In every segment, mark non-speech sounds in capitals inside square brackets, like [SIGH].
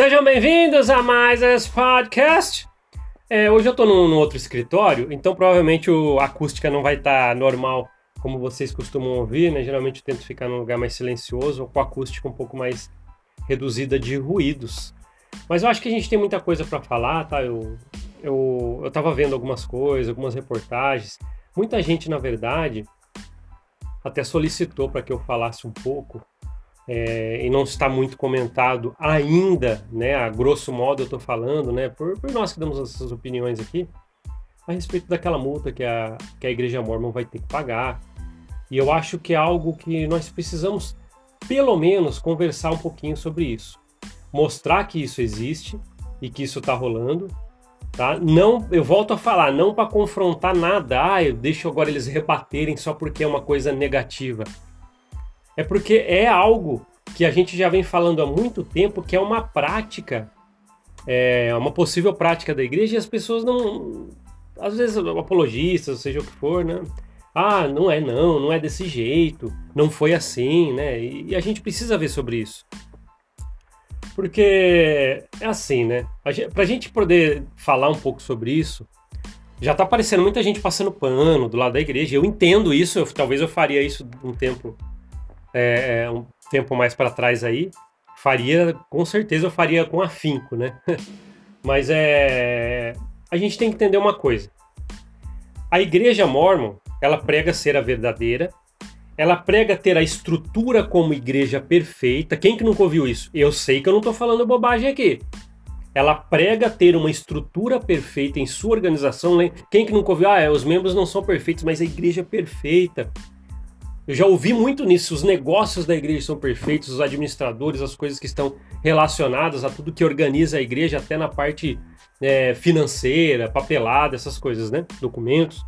Sejam bem-vindos a mais esse podcast. É, hoje eu estou num, num, outro escritório, então provavelmente o, a acústica não vai estar tá normal como vocês costumam ouvir, né? Geralmente eu tento ficar num lugar mais silencioso com a acústica um pouco mais reduzida de ruídos. Mas eu acho que a gente tem muita coisa para falar, tá? Eu, eu, eu tava vendo algumas coisas, algumas reportagens. Muita gente, na verdade, até solicitou para que eu falasse um pouco é, e não está muito comentado ainda, né, a grosso modo eu estou falando, né, por, por, nós que damos essas opiniões aqui, a respeito daquela multa que a, que a Igreja Mormon vai ter que pagar. E eu acho que é algo que nós precisamos, pelo menos, conversar um pouquinho sobre isso. Mostrar que isso existe e que isso está rolando, tá? Não, eu volto a falar, não para confrontar nada, ah, eu deixo agora eles rebaterem só porque é uma coisa negativa é porque é algo que a gente já vem falando há muito tempo, que é uma prática, é uma possível prática da igreja, e as pessoas não. Às vezes, apologistas, seja o que for, né? Ah, não é não, não é desse jeito, não foi assim, né? E, e a gente precisa ver sobre isso. Porque é assim, né? Pra gente poder falar um pouco sobre isso, já tá aparecendo muita gente passando pano do lado da igreja. Eu entendo isso, eu, talvez eu faria isso um tempo é, é, um tempo mais para trás aí, faria, com certeza eu faria com afinco, né? [LAUGHS] Mas é, a gente tem que entender uma coisa. A igreja mormon, ela prega ser a verdadeira, ela prega ter a estrutura como igreja perfeita. Quem que nunca ouviu isso? Eu sei que eu não estou falando bobagem aqui. Ela prega ter uma estrutura perfeita em sua organização. Quem que nunca ouviu? Ah, é, os membros não são perfeitos, mas a igreja é perfeita. Eu já ouvi muito nisso. Os negócios da igreja são perfeitos, os administradores, as coisas que estão relacionadas a tudo que organiza a igreja, até na parte é, financeira, papelada, essas coisas, né? Documentos.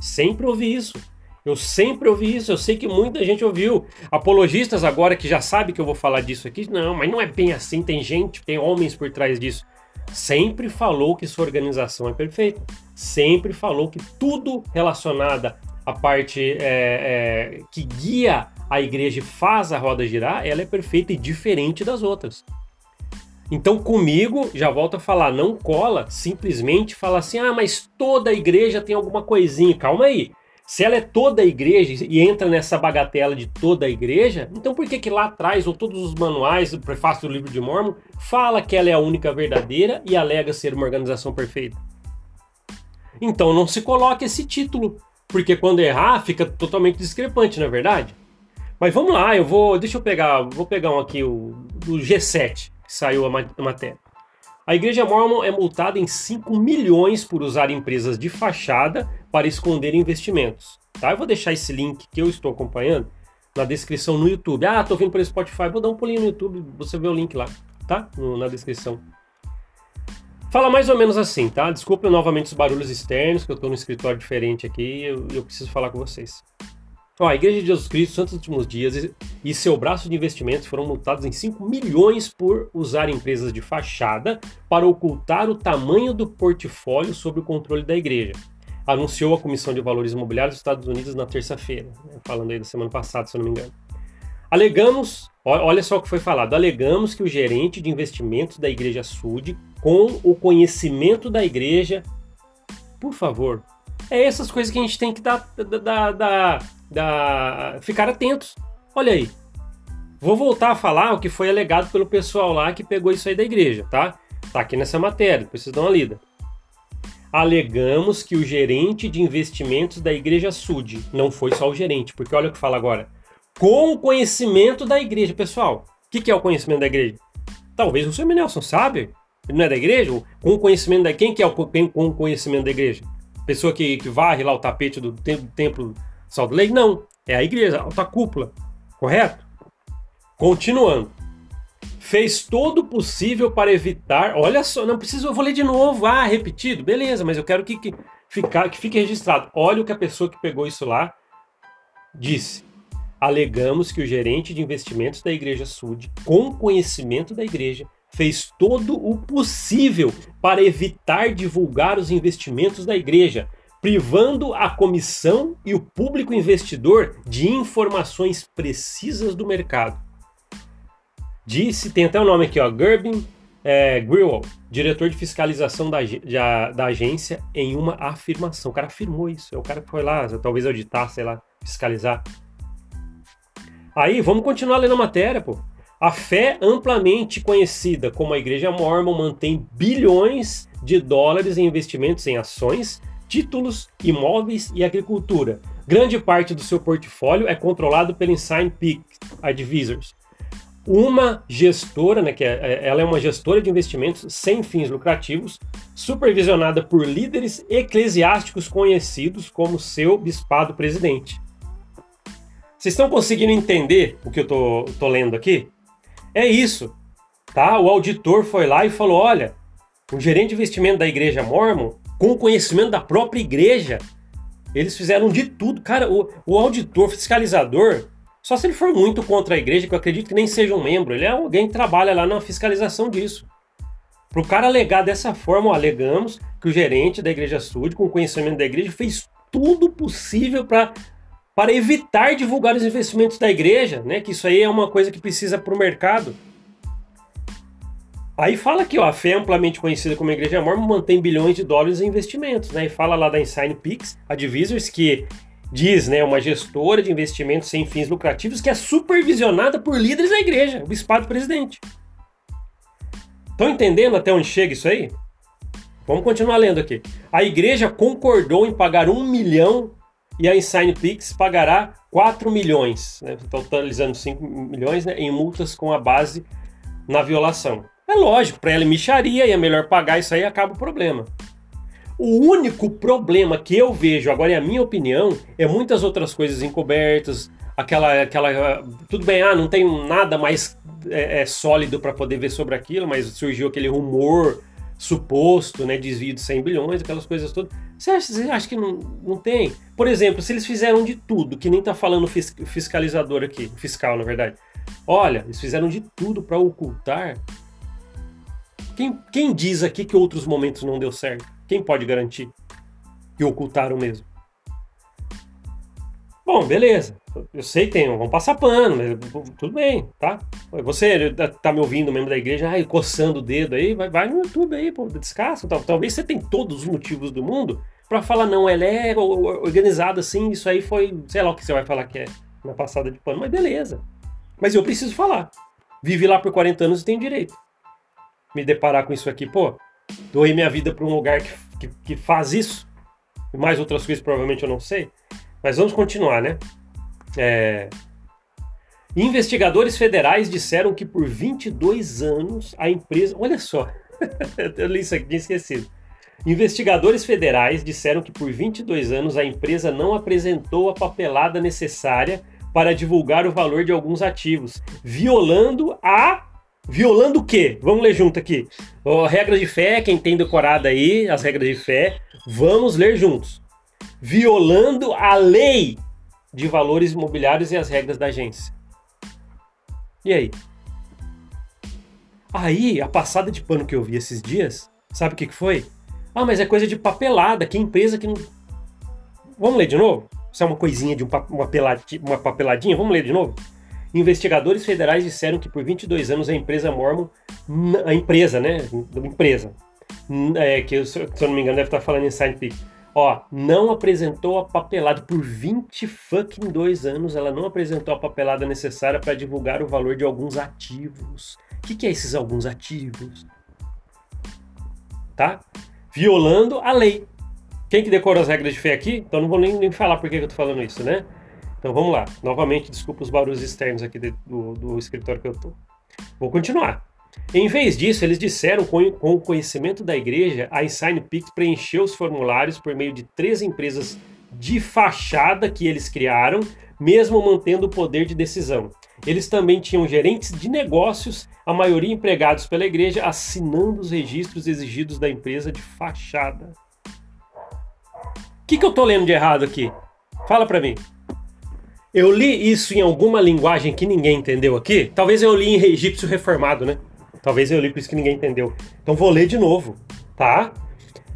Sempre ouvi isso. Eu sempre ouvi isso. Eu sei que muita gente ouviu. Apologistas agora que já sabe que eu vou falar disso aqui. Não, mas não é bem assim. Tem gente, tem homens por trás disso. Sempre falou que sua organização é perfeita. Sempre falou que tudo relacionado a parte é, é, que guia a igreja e faz a roda girar, ela é perfeita e diferente das outras. Então, comigo, já volto a falar, não cola simplesmente falar assim, ah, mas toda a igreja tem alguma coisinha. Calma aí. Se ela é toda a igreja e entra nessa bagatela de toda a igreja, então por que que lá atrás, ou todos os manuais, o prefácio do livro de Mormon, fala que ela é a única verdadeira e alega ser uma organização perfeita? Então não se coloque esse título, porque quando errar fica totalmente discrepante, na é verdade? Mas vamos lá, eu vou, deixa eu pegar, vou pegar um aqui o do G7 que saiu a, matéria. A Igreja Mormon é multada em 5 milhões por usar empresas de fachada para esconder investimentos. Tá? Eu vou deixar esse link que eu estou acompanhando na descrição no YouTube. Ah, tô vindo pelo Spotify, vou dar um pulinho no YouTube, você vê o link lá, tá? No, na descrição. Fala mais ou menos assim, tá? Desculpa novamente os barulhos externos, que eu estou num escritório diferente aqui e eu, eu, preciso falar com vocês. Ó, a Igreja de Jesus Cristo, Santos Últimos Dias e, e seu braço de investimentos foram multados em 5 milhões por usar empresas de fachada para ocultar o tamanho do portfólio sob o controle da igreja. Anunciou a Comissão de Valores Imobiliários dos Estados Unidos na terça-feira, né? falando aí da semana passada, se eu não me engano. Alegamos, olha só o que foi falado, alegamos que o gerente de investimentos da Igreja Sud com o conhecimento da igreja. Por favor. É essas coisas que a gente tem que dar, dar, dar, dar, ficar atentos. Olha aí. Vou voltar a falar o que foi alegado pelo pessoal lá que pegou isso aí da igreja, tá? Tá aqui nessa matéria, depois vocês dão uma lida. Alegamos que o gerente de investimentos da igreja Sud, não foi só o gerente, porque olha o que fala agora. Com o conhecimento da igreja, pessoal. O que, que é o conhecimento da igreja? Talvez o seu Nelson sabe. Ele não é da igreja? Com o conhecimento da. Quem que é o com o conhecimento da igreja? Pessoa que, que varre lá o tapete do, do templo Salt Lake? Não. É a igreja, a alta cúpula. Correto? Continuando. Fez todo o possível para evitar. Olha só, não preciso, eu vou ler de novo. Ah, repetido. Beleza, mas eu quero que, que, ficar, que fique registrado. Olha o que a pessoa que pegou isso lá disse. Alegamos que o gerente de investimentos da Igreja Sud, com conhecimento da igreja, fez todo o possível para evitar divulgar os investimentos da igreja, privando a comissão e o público investidor de informações precisas do mercado. disse, tem até o nome aqui, ó, Gerbin é, Grewal, diretor de fiscalização da, da, da, agência, em uma afirmação. O cara afirmou isso. É o cara que foi lá, talvez auditar, sei lá, fiscalizar. Aí, vamos continuar lendo a matéria, pô. A fé amplamente conhecida como a Igreja Mormon mantém bilhões de dólares em investimentos em ações, títulos, imóveis e agricultura. Grande parte do seu portfólio é controlado pela Insign Peak Advisors, uma gestora, né, que é, é, ela é uma gestora de investimentos sem fins lucrativos, supervisionada por líderes eclesiásticos conhecidos como seu bispado presidente. Vocês estão conseguindo entender o que eu tô, tô lendo aqui? É isso, tá? O auditor foi lá e falou: olha, o gerente de investimento da igreja Mormon, com conhecimento da própria igreja, eles fizeram de tudo. Cara, o, o auditor fiscalizador, só se ele for muito contra a igreja, que eu acredito que nem seja um membro, ele é alguém que trabalha lá na fiscalização disso. Para o cara alegar dessa forma, alegamos que o gerente da igreja Sud, com conhecimento da igreja, fez tudo possível para para evitar divulgar os investimentos da igreja, né? Que isso aí é uma coisa que precisa para o mercado. Aí fala aqui, ó, a fé é amplamente conhecida como Igreja Mormon mantém bilhões de dólares em investimentos, né? E fala lá da Insign Peaks Advisors que diz, né, uma gestora de investimentos sem fins lucrativos que é supervisionada por líderes da igreja, o bispado presidente. Estão entendendo até onde chega isso aí? Vamos continuar lendo aqui. A igreja concordou em pagar um milhão e a Insign Pix pagará 4 milhões, né, totalizando 5 milhões né, em multas com a base na violação. É lógico, para ela é micharia e é melhor pagar isso aí acaba o problema. O único problema que eu vejo, agora é a minha opinião, é muitas outras coisas encobertas, aquela, aquela, tudo bem, ah, não tem nada mais é, é sólido para poder ver sobre aquilo, mas surgiu aquele rumor suposto, né, desvio de 100 bilhões, aquelas coisas todas. Você acha, você acha que não, não tem? Por exemplo, se eles fizeram de tudo, que nem tá falando fiscalizador aqui, fiscal, na verdade. Olha, eles fizeram de tudo para ocultar. Quem, quem diz aqui que outros momentos não deu certo? Quem pode garantir que ocultaram mesmo? Bom, beleza. Eu sei que tem, vão passar pano, mas tudo bem, tá? Você tá me ouvindo, membro da igreja, ai, coçando o dedo aí, vai, vai no YouTube aí, pô, descasca. Talvez você tenha todos os motivos do mundo para falar, não, ela é organizada assim, isso aí foi, sei lá o que você vai falar que é na passada de pano, mas beleza. Mas eu preciso falar. Vivi lá por 40 anos e tenho direito. Me deparar com isso aqui, pô, doei minha vida para um lugar que, que, que, faz isso, e mais outras coisas provavelmente eu não sei, mas vamos continuar, né? É... Investigadores federais disseram que por 22 anos a empresa. Olha só, [LAUGHS] eu li isso aqui, tinha esquecido. Investigadores federais disseram que por 22 anos a empresa não apresentou a papelada necessária para divulgar o valor de alguns ativos, violando a Violando o quê? Vamos ler junto aqui. Oh, regras de fé, quem tem decorado aí, as regras de fé, vamos ler juntos. Violando a lei de valores imobiliários e as regras da agência. E aí? Aí, a passada de pano que eu vi esses dias, sabe o que, que foi? Ah, mas é coisa de papelada, que empresa que não. Vamos ler de novo? Isso é uma coisinha de um, uma, uma papeladinha? Vamos ler de novo? Investigadores federais disseram que por 22 anos a empresa Mormon, a empresa, né, empresa, é, que se eu não me engano deve estar falando em Sign Peak, ó, não apresentou a papelada por 20 fucking dois anos, ela não apresentou a papelada necessária para divulgar o valor de alguns ativos. O que, que é esses alguns ativos? Tá? Violando a lei. Quem que decorou as regras de fé aqui? Então não vou nem, nem falar por que eu tô falando isso, né? Então vamos lá. Novamente, desculpa os barulhos externos aqui do, do escritório que eu estou. Vou continuar. Em vez disso, eles disseram com, com o conhecimento da igreja, a Pix preencheu os formulários por meio de três empresas de fachada que eles criaram, mesmo mantendo o poder de decisão. Eles também tinham gerentes de negócios, a maioria empregados pela igreja, assinando os registros exigidos da empresa de fachada. O que, que eu estou lendo de errado aqui? Fala para mim. Eu li isso em alguma linguagem que ninguém entendeu aqui. Talvez eu li em egípcio reformado, né? Talvez eu li por isso que ninguém entendeu. Então vou ler de novo, tá?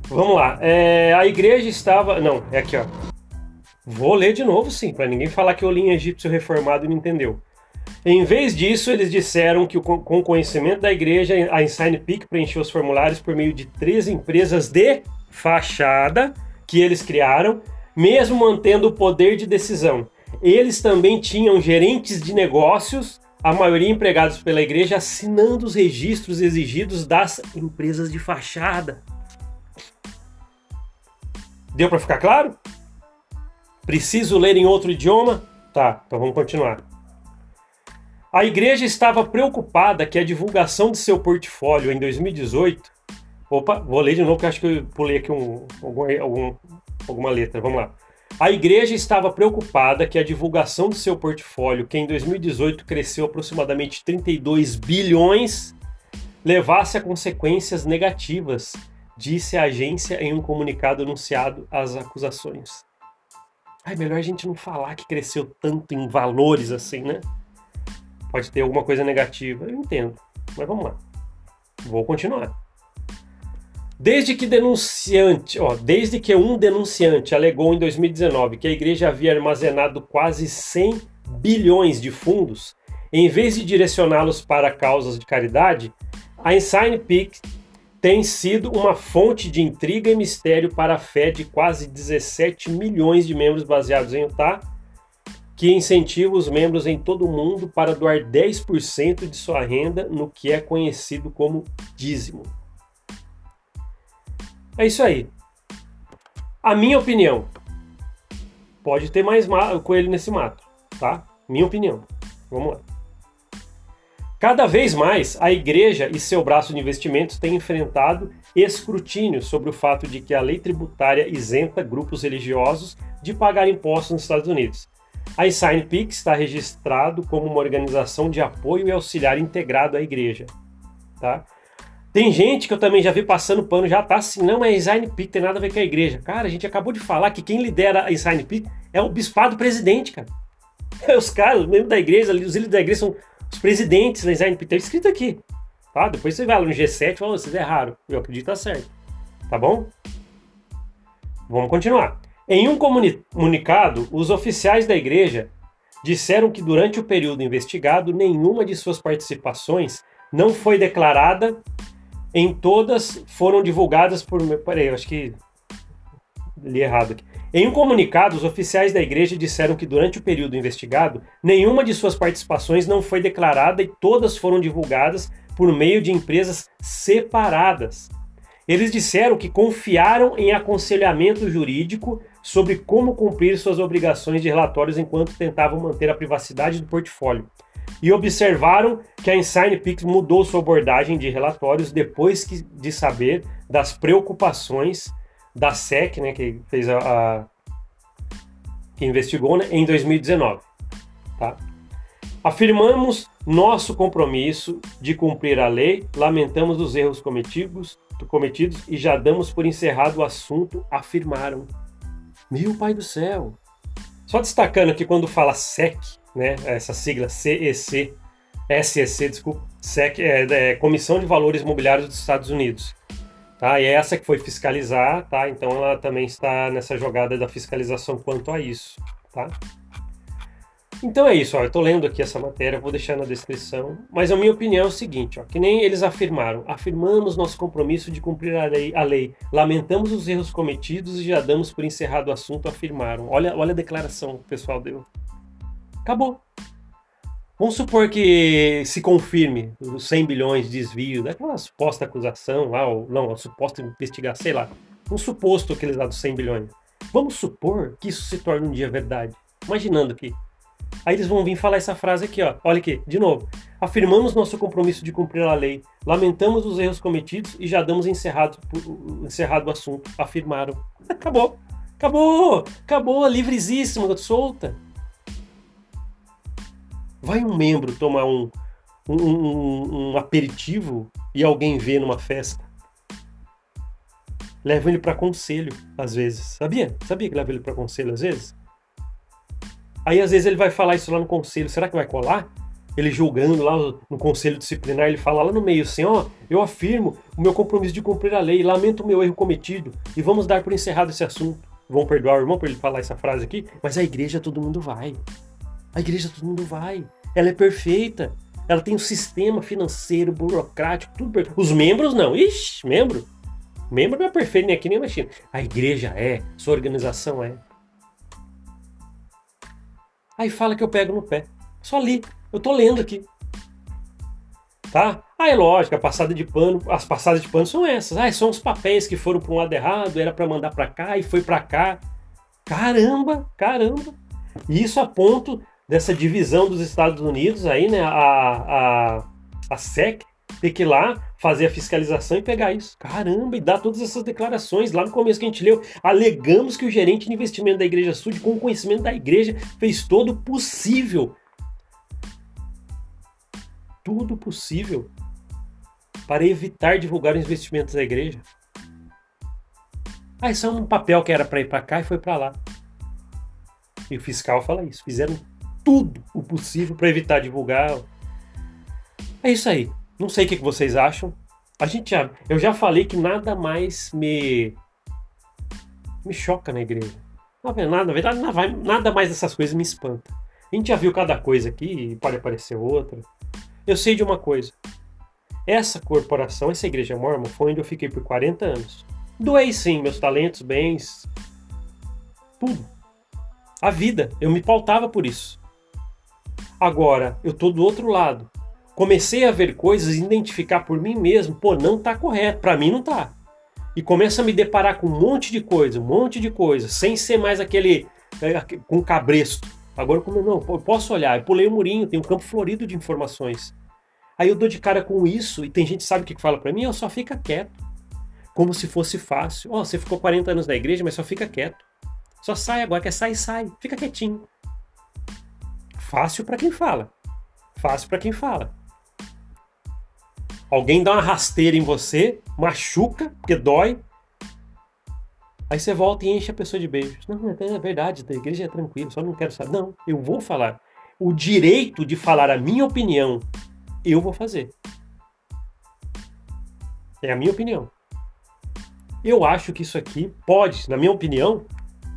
Vamos lá. É, a igreja estava. Não, é aqui, ó. Vou ler de novo, sim, para ninguém falar que eu li em egípcio reformado e não entendeu. Em vez disso, eles disseram que com conhecimento da igreja, a Insign Peak preencheu os formulários por meio de três empresas de fachada que eles criaram, mesmo mantendo o poder de decisão. Eles também tinham gerentes de negócios, a maioria empregados pela igreja, assinando os registros exigidos das empresas de fachada. Deu para ficar claro? Preciso ler em outro idioma? Tá, então vamos continuar. A igreja estava preocupada que a divulgação de seu portfólio em 2018. Opa, vou ler de novo, porque acho que eu pulei aqui um, algum, algum, alguma letra. Vamos lá. A igreja estava preocupada que a divulgação do seu portfólio, que em 2018 cresceu aproximadamente 32 bilhões, levasse a consequências negativas, disse a agência em um comunicado anunciado às acusações. Ai, melhor a gente não falar que cresceu tanto em valores assim, né? Pode ter alguma coisa negativa, eu entendo. Mas vamos lá. Vou continuar. Desde que denunciante, ó, desde que um denunciante alegou em 2019 que a igreja havia armazenado quase 100 bilhões de fundos, em vez de direcioná-los para causas de caridade, a Insign Peak tem sido uma fonte de intriga e mistério para a fé de quase 17 milhões de membros baseados em Utah que incentiva os membros em todo o mundo para doar 10% de sua renda no que é conhecido como dízimo. É isso aí. A minha opinião. Pode ter mais coelho nesse mato, tá? Minha opinião. Vamos lá. Cada vez mais, a igreja e seu braço de investimentos têm enfrentado escrutínio sobre o fato de que a lei tributária isenta grupos religiosos de pagar impostos nos Estados Unidos. A Peak está registrado como uma organização de apoio e auxiliar integrado à igreja. Tá? Tem gente que eu também já vi passando pano, já tá assim, não, é Peak, tem nada a ver com a igreja. Cara, a gente acabou de falar que quem lidera a Peak é o bispado presidente, cara. É [LAUGHS] os caras, os membros da igreja, os líderes da igreja são os presidentes da Peak. Tá escrito aqui. Tá? Depois você vai lá no G7 e fala, vocês erraram. Eu acredito que tá certo. Tá bom? Vamos continuar. Em um comunicado, os oficiais da igreja disseram que durante o período investigado, nenhuma de suas participações não foi declarada, em todas foram divulgadas por. Peraí, eu acho que li errado aqui. Em um comunicado, os oficiais da igreja disseram que durante o período investigado, nenhuma de suas participações não foi declarada e todas foram divulgadas por meio de empresas separadas. Eles disseram que confiaram em aconselhamento jurídico sobre como cumprir suas obrigações de relatórios enquanto tentavam manter a privacidade do portfólio. E observaram que a Insign Pix mudou sua abordagem de relatórios depois que, de saber das preocupações da SEC, né, que fez a, a que investigou né, em 2019. Tá? Afirmamos nosso compromisso de cumprir a lei, lamentamos os erros cometidos, cometidos e já damos por encerrado o assunto, afirmaram. Meu pai do céu! Só destacando que quando fala SEC, né, essa sigla CEC, SEC, desculpa, SEC é, é Comissão de Valores Imobiliários dos Estados Unidos. Tá? E é essa que foi fiscalizar, tá? Então ela também está nessa jogada da fiscalização quanto a isso, tá? Então é isso, ó, eu estou lendo aqui essa matéria, vou deixar na descrição, mas a minha opinião é o seguinte, ó, que nem eles afirmaram, afirmamos nosso compromisso de cumprir a lei, a lei, lamentamos os erros cometidos e já damos por encerrado o assunto, afirmaram. Olha, olha a declaração que o pessoal deu. Acabou. Vamos supor que se confirme os 100 bilhões de desvio daquela suposta acusação lá, ou não, a suposta investigação, sei lá, um suposto que eles dão dos 100 bilhões. Vamos supor que isso se torne um dia verdade. Imaginando que Aí eles vão vir falar essa frase aqui, ó. Olha aqui, de novo. Afirmamos nosso compromisso de cumprir a lei, lamentamos os erros cometidos e já damos encerrado, encerrado o assunto. Afirmaram. Acabou. Acabou. Acabou. Livrezíssimo, solta. Vai um membro tomar um, um, um, um aperitivo e alguém vê numa festa. Leva ele para conselho, às vezes. Sabia? Sabia que leva ele para conselho às vezes? Aí às vezes ele vai falar isso lá no conselho, será que vai colar? Ele julgando lá no conselho disciplinar, ele fala lá no meio assim: ó, oh, eu afirmo o meu compromisso de cumprir a lei, lamento o meu erro cometido e vamos dar por encerrado esse assunto. Vão perdoar o irmão por ele falar essa frase aqui, mas a igreja todo mundo vai. A igreja todo mundo vai. Ela é perfeita. Ela tem um sistema financeiro, burocrático, tudo perfeito. Os membros não. Ixi, membro. Membro não é perfeito nem aqui nem na China. A igreja é, sua organização é. Aí fala que eu pego no pé. Só li. Eu tô lendo aqui. Tá? Ah, é lógico, a passada de pano, as passadas de pano são essas. Ah, são os papéis que foram para um lado errado, era para mandar para cá e foi para cá. Caramba, caramba. E isso a ponto dessa divisão dos Estados Unidos aí, né, a, a, a SEC ter que ir lá fazer a fiscalização e pegar isso. Caramba, e dar todas essas declarações. Lá no começo que a gente leu, alegamos que o gerente de investimento da Igreja Sud, com o conhecimento da igreja, fez todo o possível. Tudo possível para evitar divulgar os investimentos da igreja. Ah, isso é um papel que era para ir para cá e foi para lá. E o fiscal fala isso. Fizeram tudo o possível para evitar divulgar. É isso aí. Não sei o que vocês acham. A gente já, eu já falei que nada mais me me choca na igreja. Na verdade, nada mais dessas coisas me espanta. A gente já viu cada coisa aqui e pode aparecer outra. Eu sei de uma coisa. Essa corporação, essa igreja mormon, foi onde eu fiquei por 40 anos. Doei sim meus talentos, bens, tudo. A vida, eu me pautava por isso. Agora, eu tô do outro lado. Comecei a ver coisas identificar por mim mesmo, pô, não tá correto, para mim não tá. E começo a me deparar com um monte de coisa, um monte de coisa, sem ser mais aquele é, com cabresto. Agora como não, eu posso olhar, eu pulei o murinho, tem um campo florido de informações. Aí eu dou de cara com isso e tem gente sabe o que fala para mim, eu só fica quieto. Como se fosse fácil. Ó, oh, você ficou 40 anos na igreja, mas só fica quieto. Só sai agora, quer sair, sai. Fica quietinho. Fácil para quem fala. Fácil para quem fala. Alguém dá uma rasteira em você, machuca, porque dói. Aí você volta e enche a pessoa de beijos. Não, é verdade, a igreja é tranquila, só não quero saber. Não, eu vou falar. O direito de falar a minha opinião, eu vou fazer. É a minha opinião. Eu acho que isso aqui pode, na minha opinião,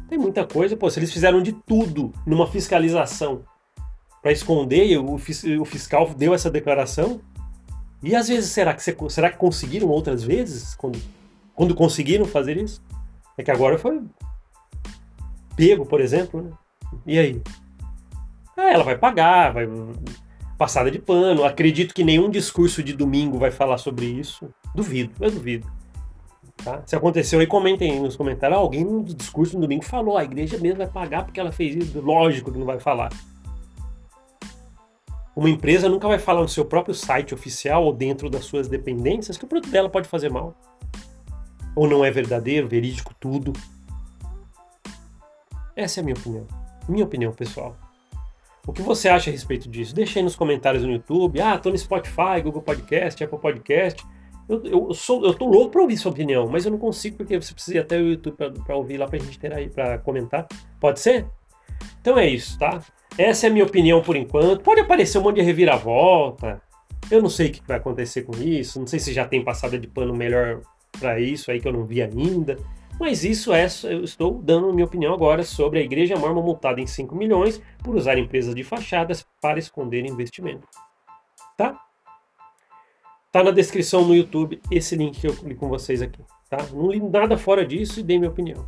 tem muita coisa. Pô, se eles fizeram de tudo numa fiscalização para esconder, e o, o fiscal deu essa declaração. E às vezes, será que, será que conseguiram outras vezes? Quando, quando conseguiram fazer isso? É que agora foi pego, por exemplo, né? E aí? Ah, ela vai pagar, vai passada de pano. Acredito que nenhum discurso de domingo vai falar sobre isso. Duvido, eu duvido. Tá? Se aconteceu aí, comentem aí nos comentários. Ah, alguém no discurso no domingo falou, a igreja mesmo vai pagar porque ela fez isso. Lógico que não vai falar. Uma empresa nunca vai falar no seu próprio site oficial ou dentro das suas dependências que o produto dela pode fazer mal. Ou não é verdadeiro, verídico, tudo. Essa é a minha opinião. Minha opinião pessoal. O que você acha a respeito disso? Deixa aí nos comentários no YouTube. Ah, tô no Spotify, Google Podcast, Apple Podcast. Eu, eu, sou, eu tô louco para ouvir sua opinião, mas eu não consigo porque você precisa ir até o YouTube para ouvir lá pra gente ter aí, para comentar. Pode ser? Então é isso, tá? Essa é a minha opinião por enquanto. Pode aparecer um monte de reviravolta. Eu não sei o que vai acontecer com isso. Não sei se já tem passada de pano melhor para isso aí que eu não vi ainda. Mas isso é, eu estou dando minha opinião agora sobre a igreja mormon multada em 5 milhões por usar empresas de fachadas para esconder investimento. Tá? Tá na descrição no YouTube esse link que eu li com vocês aqui. Tá? Não li nada fora disso e dei minha opinião.